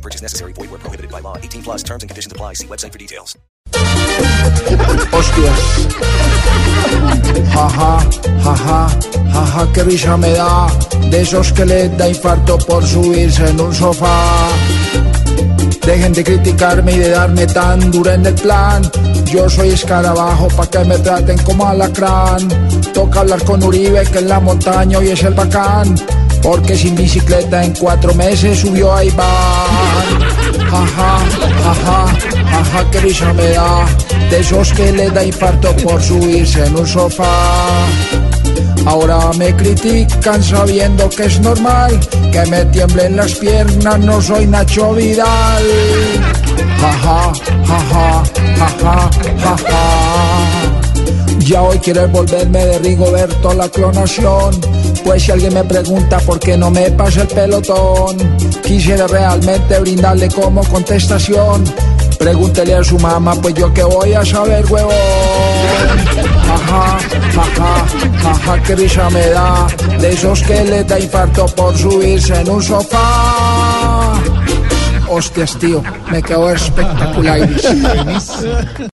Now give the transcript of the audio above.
No purchase necessary. Void where prohibited by law. 18 plus terms and conditions apply. See website for details. Jaja, jaja, jaja, qué risa me da. De esos que les da infarto por subirse en un sofá. Dejen de criticarme y de darme tan dura en el plan. Yo soy escarabajo pa' que me traten como alacrán. Toca hablar con Uribe que en la montaña hoy es el bacán. Porque sin bicicleta en cuatro meses subió a Iván. Qué risa me da. De esos que les da infarto por subirse en un sofá. Ahora me critican sabiendo que es normal que me tiemblen las piernas, no soy Nacho Vidal. Jaja, jaja, jaja, jaja. Ya hoy quieres volverme de Rigoberto la clonación. Pues si alguien me pregunta por qué no me pasa el pelotón, quisiera realmente brindarle como contestación. Pregúntele a su mamá, pues yo que voy a saber, huevón. Jaja, jaja, jaja, qué risa me da. De esos que le da infarto por subirse en un sofá. Hostias, tío, me quedó espectacular.